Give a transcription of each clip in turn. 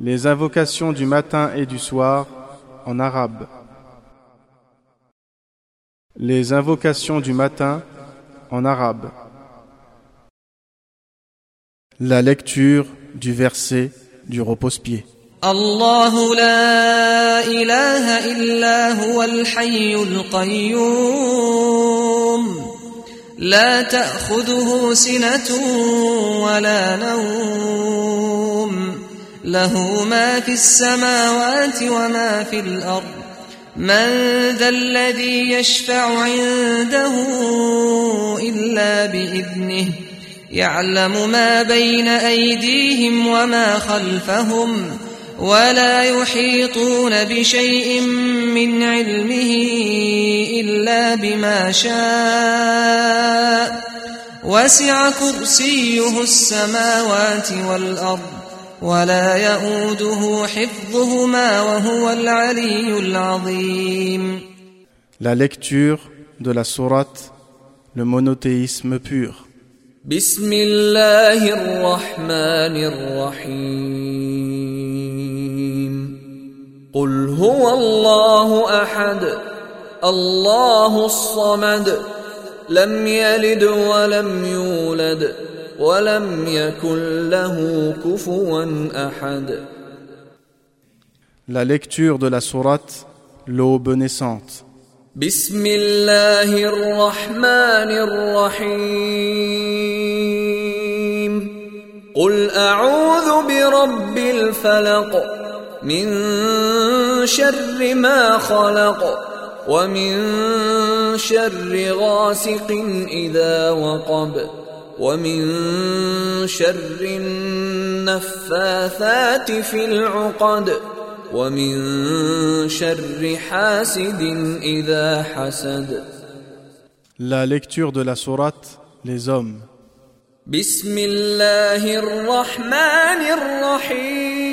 Les invocations du matin et du soir en arabe. Les invocations du matin en arabe. La lecture du verset du repose-pied. الله لا إله إلا هو الحي القيوم لا تأخذه سنة ولا نوم له ما في السماوات وما في الأرض. من ذا الذي يشفع عنده إلا بإذنه يعلم ما بين أيديهم وما خلفهم ولا يحيطون بشيء من علمه إلا بما شاء. وسع كرسيه السماوات والأرض. ولا يؤوده حفظهما وهو العلي العظيم. La lecture de la sourate Le monothéisme pur. بسم الله الرحمن الرحيم قل هو الله احد الله الصمد لم يلد ولم يولد ولم يكن له كفوا أحد. La lecture de la sourate L'aube naissante. بسم الله الرحمن الرحيم قل اعوذ برب الفلق من شر ما خلق ومن شر غاسق اذا وقب. ومن شر النفاثات في العقد ومن شر حاسد إذا حسد. La lecture de la sourate Les hommes. بسم الله الرحمن الرحيم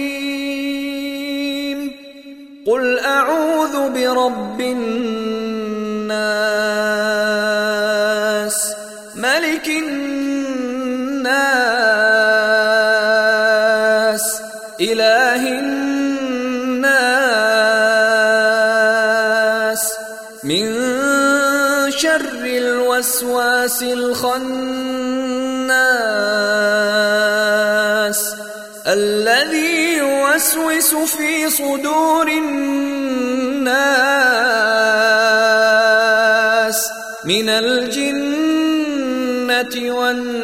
قل اعوذ برب الناس ملك الناس إله الناس من شر الوسواس الخناس الذي يوسوس في صدور الناس من الجنة والناس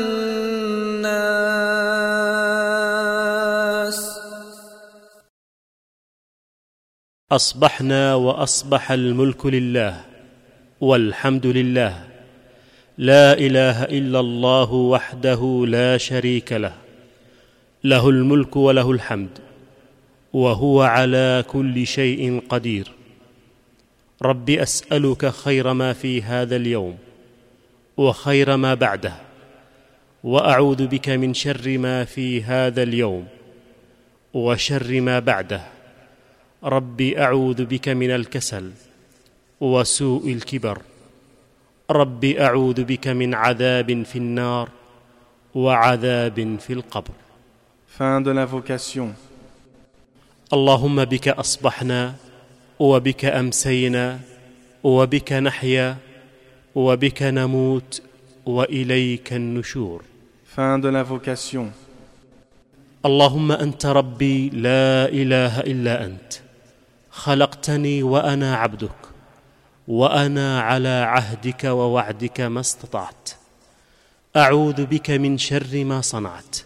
أصبحنا وأصبح الملك لله والحمد لله. لا إله إلا الله وحده لا شريك له. له الملك وله الحمد وهو على كل شيء قدير. رب أسألك خير ما في هذا اليوم وخير ما بعده وأعوذ بك من شر ما في هذا اليوم وشر ما بعده. رب أعوذ بك من الكسل وسوء الكبر رب أعوذ بك من عذاب في النار وعذاب في القبر Fin de l'invocation. اللهم بك أصبحنا وبك أمسينا وبك نحيا وبك نموت وإليك النشور Fin de l'invocation. اللهم أنت ربي لا إله إلا أنت خلقتني وأنا عبدك وأنا على عهدك ووعدك ما استطعت. أعوذ بك من شر ما صنعت.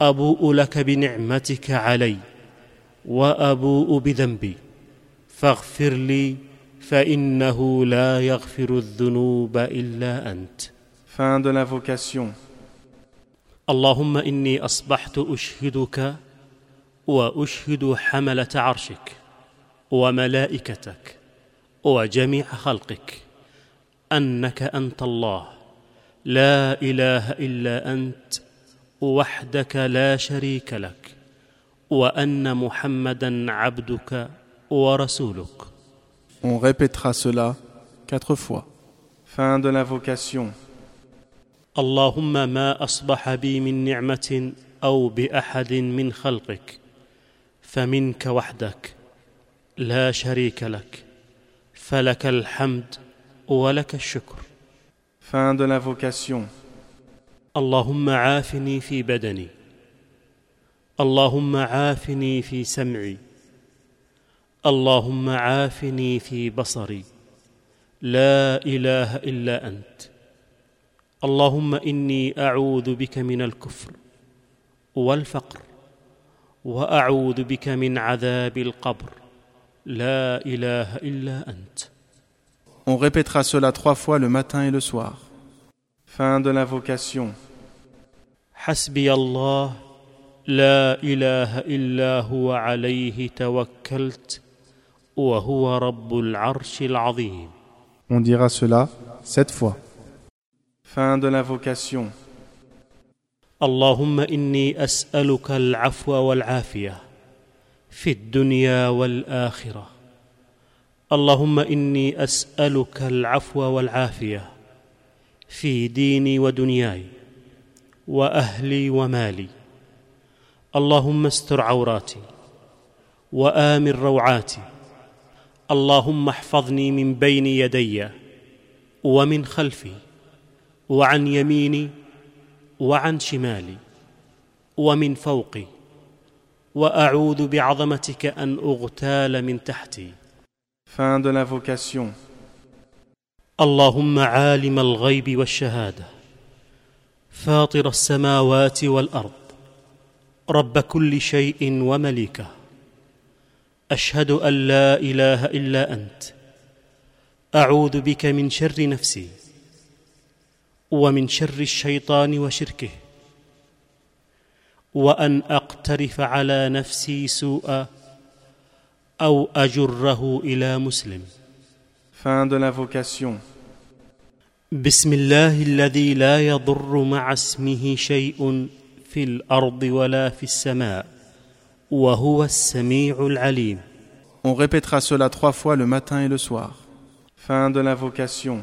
أبوء لك بنعمتك علي وأبوء بذنبي. فاغفر لي فإنه لا يغفر الذنوب إلا أنت. Fin de l'invocation. اللهم إني أصبحت أشهدك وأشهد حملة عرشك. وملائكتك وجميع خلقك أنك أنت الله لا إله إلا أنت وحدك لا شريك لك وأن محمدا عبدك ورسولك On répétera cela quatre fois. Fin de l'invocation. اللهم ما أصبح بي من نعمة أو بأحد من خلقك فمنك وحدك لا شريك لك فلك الحمد ولك الشكر. Fin de l'invocation. اللهم عافني في بدني اللهم عافني في سمعي اللهم عافني في بصري. لا إله إلا أنت. اللهم إني أعوذ بك من الكفر والفقر وأعوذ بك من عذاب القبر. لا اله الا انت On répétera cela trois fois le matin et le soir. Fin de l'invocation. حسبي الله لا اله الا هو عليه توكلت وهو رب العرش العظيم On dira cela sept fois. Fin de l'invocation. اللهم اني اسالك العفو والعافيه في الدنيا والآخرة. اللهم إني أسألك العفو والعافية في ديني ودنياي وأهلي ومالي. اللهم استر عوراتي وآمن روعاتي. اللهم احفظني من بين يدي ومن خلفي وعن يميني وعن شمالي ومن فوقي. وأعوذ بعظمتك أن أغتال من تحتي. Fin de l'invocation. اللهم عالم الغيب والشهادة فاطر السماوات والأرض رب كل شيء ومليكه. أشهد أن لا إله إلا أنت. أعوذ بك من شر نفسي ومن شر الشيطان وشركه. وأن أقترف على نفسي سوءا أو أجره إلى مسلم Fin de l'invocation. بسم الله الذي لا يضر مع اسمه شيء في الأرض ولا في السماء وهو السميع العليم On répétera cela trois fois le matin et le soir. Fin de l'invocation.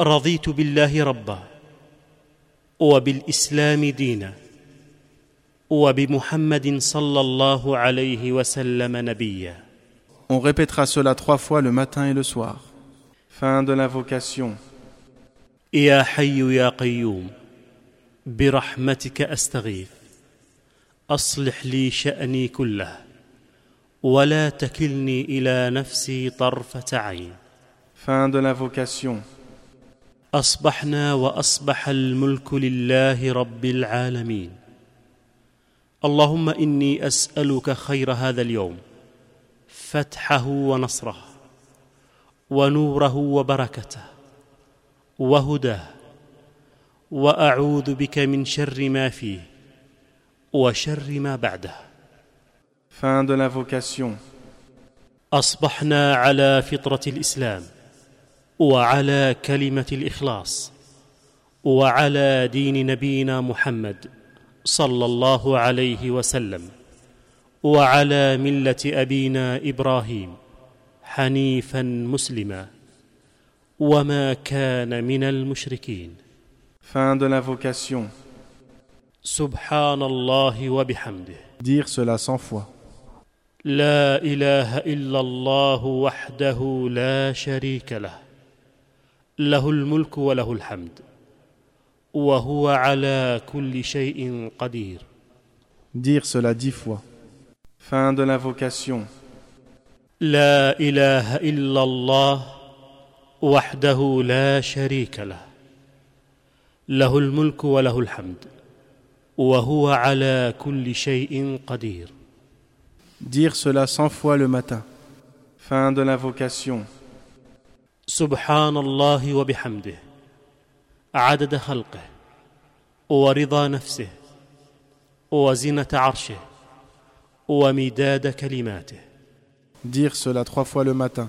رضيت بالله ربا وبالإسلام دينا وبمحمد صلى الله عليه وسلم نبيا On répétera cela trois fois le matin et le soir. Fin de l'invocation. يا حي يا قيوم برحمتك أستغيث أصلح لي شأني كله ولا تكلني إلى نفسي طرفة عين Fin de l'invocation. أصبحنا وأصبح الملك لله رب العالمين اللهم إني أسألك خير هذا اليوم فتحه ونصره ونوره وبركته وهداه وأعوذ بك من شر ما فيه وشر ما بعده Fin de l'invocation. أصبحنا على فطرة الإسلام وعلى كلمة الإخلاص وعلى دين نبينا محمد صلى الله عليه وسلم وعلى ملة أبينا إبراهيم حنيفا مسلما وما كان من المشركين Fin de l'invocation. سبحان الله وبحمده Dire cela cent fois. لا إله إلا الله وحده لا شريك له له الملك وله الحمد وهو على كل شيء قدير Dire cela dix fois. Fin de l'invocation. لا اله الا الله وحده لا شريك له له الملك وله الحمد وهو على كل شيء قدير Dire cela cent fois le matin. Fin de l'invocation. سبحان الله وبحمده عدد خلقه ورضا نفسه وزنه عرشه ومداد كلماته Dire cela trois fois le matin.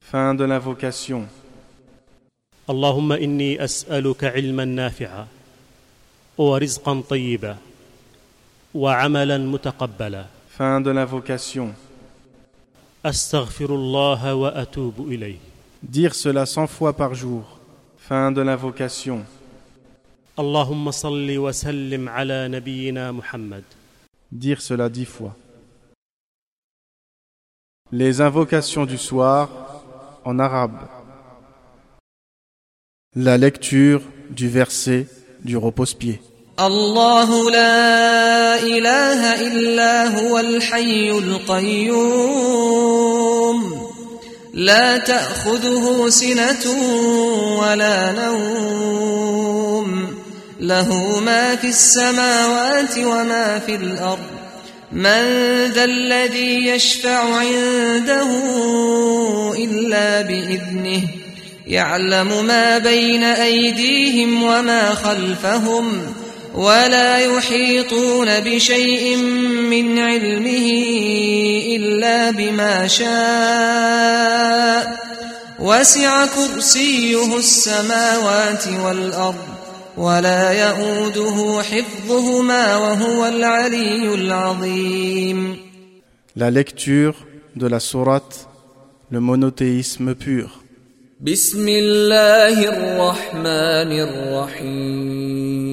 Fin de l'invocation. اللهم إني أسألك علما نافعا ورزقا طيبا وعملا متقبلا Fin de l'invocation. أستغفر الله وأتوب إليه Dire cela cent fois par jour. Fin de l'invocation. اللهم صل وسلم على نبينا محمد Dire cela dix fois. Les invocations du soir en arabe. La lecture du verset du repose-pied. الله لا إله إلا هو الحي القيوم لا تأخذه سنة ولا نوم. له ما في السماوات وما في الأرض. من ذا الذي يشفع عنده إلا بإذنه. يعلم ما بين أيديهم وما خلفهم. ولا يحيطون بشيء من علمه إلا بما شاء. وسع كرسيه السماوات والأرض ولا يؤوده حفظهما وهو العلي العظيم. La lecture de la sourate Le monothéisme pur. بسم الله الرحمن الرحيم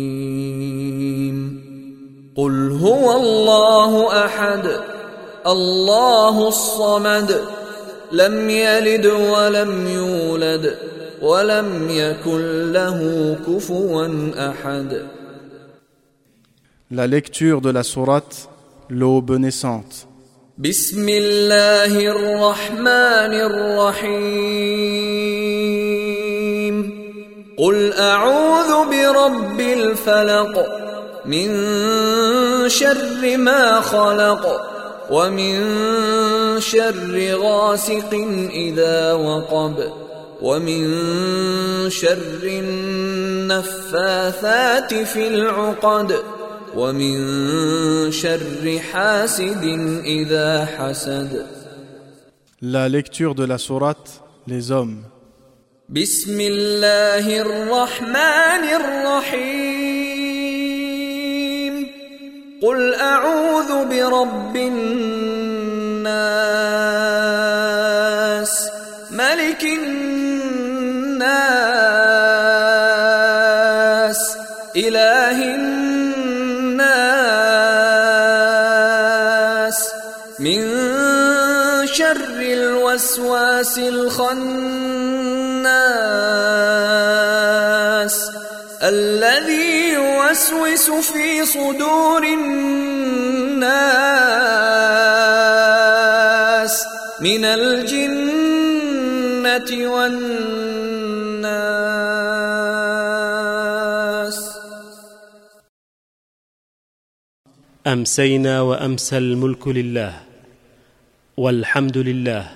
قل هو الله احد الله الصمد لم يلد ولم يولد ولم يكن له كفوا احد La lecture de la sourate L'aube naissante. بسم الله الرحمن الرحيم قل اعوذ برب الفلق من شر ما خلق ومن شر غاسق إذا وقب ومن شر النفاثات في العقد ومن شر حاسد إذا حسد La lecture de la sourate Les hommes. بسم الله الرحمن الرحيم قل اعوذ برب الناس ملك الناس اله الناس من شر الوسواس الخناس الذي يوسوس في صدور الناس من الجنة والناس. أمسينا وأمسى الملك لله والحمد لله.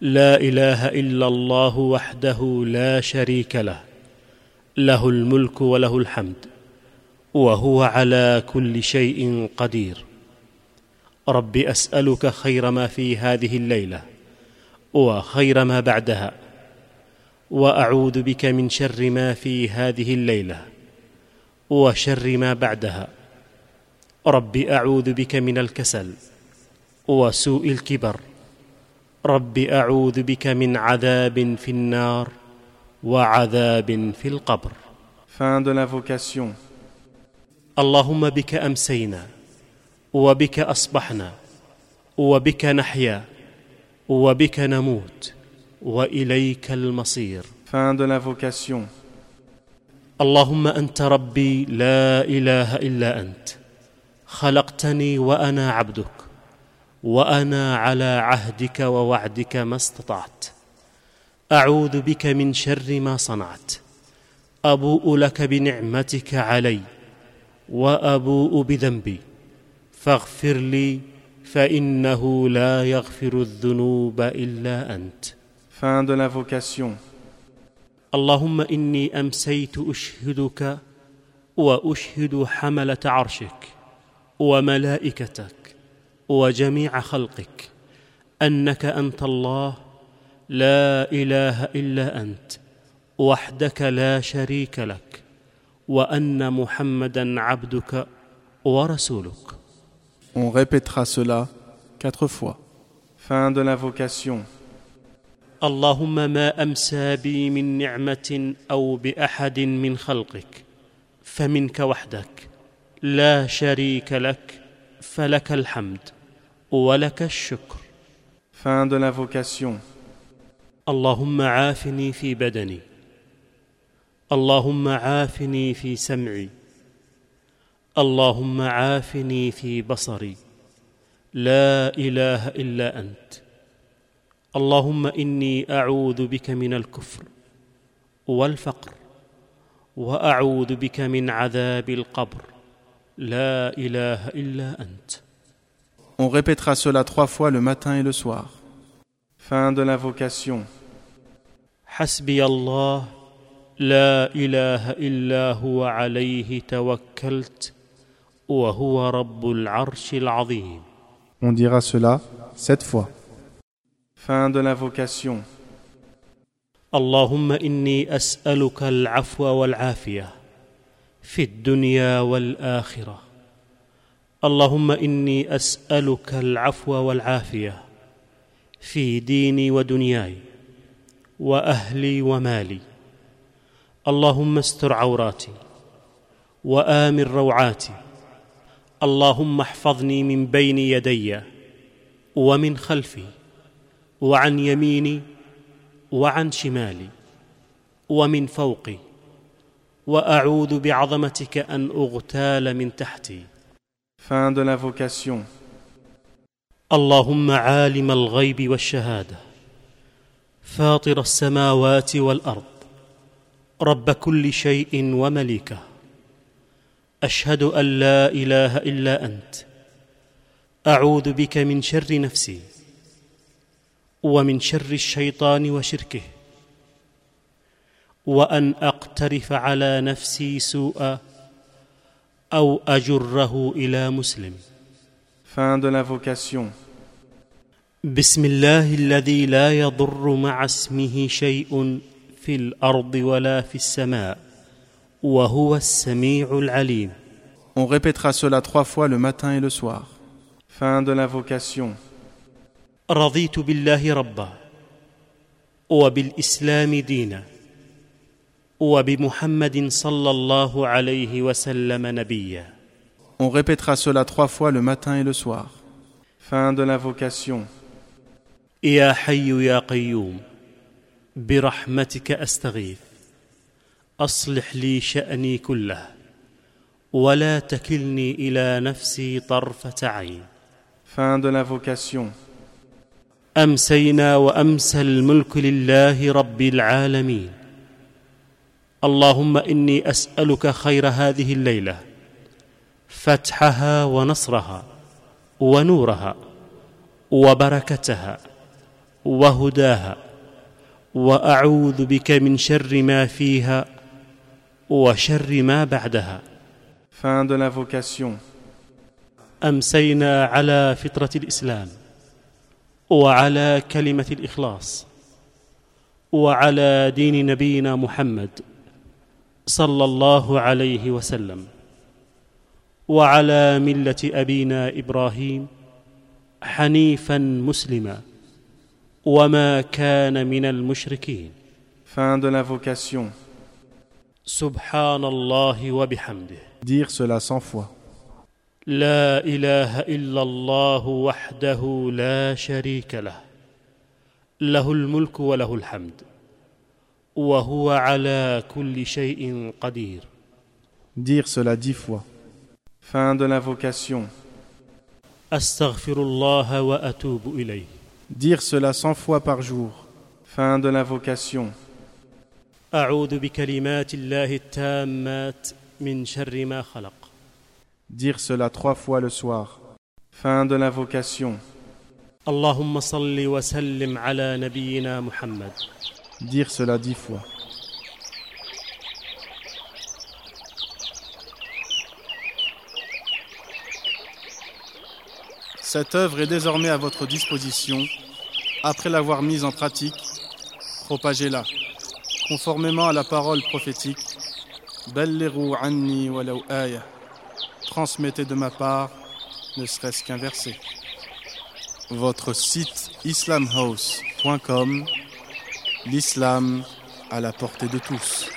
لا إله إلا الله وحده لا شريك له. له الملك وله الحمد. وهو على كل شيء قدير. رب أسألك خير ما في هذه الليلة وخير ما بعدها وأعوذ بك من شر ما في هذه الليلة وشر ما بعدها. رب أعوذ بك من الكسل وسوء الكبر. رب أعوذ بك من عذاب في النار وعذاب في القبر. Fin de l'invocation. اللهم بك أمسينا وبك أصبحنا وبك نحيا وبك نموت وإليك المصير Fin de l'invocation. اللهم أنت ربي لا إله إلا أنت خلقتني وأنا عبدك وأنا على عهدك ووعدك ما استطعت أعوذ بك من شر ما صنعت أبوء لك بنعمتك علي وأبوء بذنبي فاغفر لي فإنه لا يغفر الذنوب إلا أنت Fin de l'invocation. اللهم إني أمسيت أشهدك وأشهد حملة عرشك وملائكتك وجميع خلقك أنك أنت الله لا إله إلا أنت وحدك لا شريك لك وأن محمدا عبدك ورسولك On répétera cela quatre fois. Fin de l'invocation. اللهم ما أمسى بي من نعمة أو بأحد من خلقك فمنك وحدك لا شريك لك فلك الحمد ولك الشكر Fin de l'invocation. اللهم عافني في بدني اللهم عافني في سمعي. اللهم عافني في بصري. لا إله إلا أنت. اللهم إني أعوذ بك من الكفر والفقر وأعوذ بك من عذاب القبر. لا إله إلا أنت. On répétera cela trois fois le matin et le soir. Fin de l'invocation. حسبي الله لا إله إلا هو عليه توكلت وهو رب العرش العظيم On dira cela sept fois. Fin de l'invocation. اللهم إني أسألك العفو والعافية في الدنيا والآخرة اللهم إني أسألك العفو والعافية في ديني ودنياي وأهلي ومالي اللهم استر عوراتي وآمن روعاتي. اللهم احفظني من بين يدي ومن خلفي وعن يميني وعن شمالي ومن فوقي. وأعوذ بعظمتك أن أغتال من تحتي. Fin de l'invocation. اللهم عالم الغيب والشهادة. فاطر السماوات والأرض. رب كل شيء ومليكه. أشهد أن لا إله إلا أنت. أعوذ بك من شر نفسي ومن شر الشيطان وشركه. وأن أقترف على نفسي سوءا أو أجره إلى مسلم. Fin de l'invocation. بسم الله الذي لا يضر مع اسمه شيء في الأرض ولا في السماء وهو السميع العليم On répétera cela trois fois le matin et le soir. Fin de l'invocation. رضيت بالله ربا وبالاسلام دينا وبمحمد صلى الله عليه وسلم نبيا On répétera cela trois fois le matin et le soir. Fin de l'invocation. يا حي يا قيوم برحمتك أستغيث. أصلح لي شأني كله ولا تكلني إلى نفسي طرفة عين. Fin de l'invocation. أمسينا وامسى الملك لله رب العالمين. اللهم إني أسألك خير هذه الليلة فتحها ونصرها ونورها وبركتها وهداها. وأعوذ بك من شر ما فيها وشر ما بعدها Fin de l'invocation. أمسينا على فطرة الإسلام وعلى كلمة الإخلاص وعلى دين نبينا محمد صلى الله عليه وسلم وعلى ملة أبينا إبراهيم حنيفا مسلما وما كان من المشركين Fin de l'invocation. سبحان الله وبحمده Dire cela cent fois. لا اله الا الله وحده لا شريك له له الملك وله الحمد وهو على كل شيء قدير Dire cela dix fois. Fin de l'invocation. استغفر الله واتوب اليه dire cela cent fois par jour. Fin de l'invocation. Dire cela trois fois le soir. Fin de l'invocation. Allahumma salli wa sallim ala nabiyyina Muhammad. Dire cela dix fois. Cette œuvre est désormais à votre disposition après l'avoir mise en pratique, propagez-la. Conformément à la parole prophétique, anni walau. Transmettez de ma part, ne serait-ce qu'un verset. Votre site islamhouse.com L'islam à la portée de tous.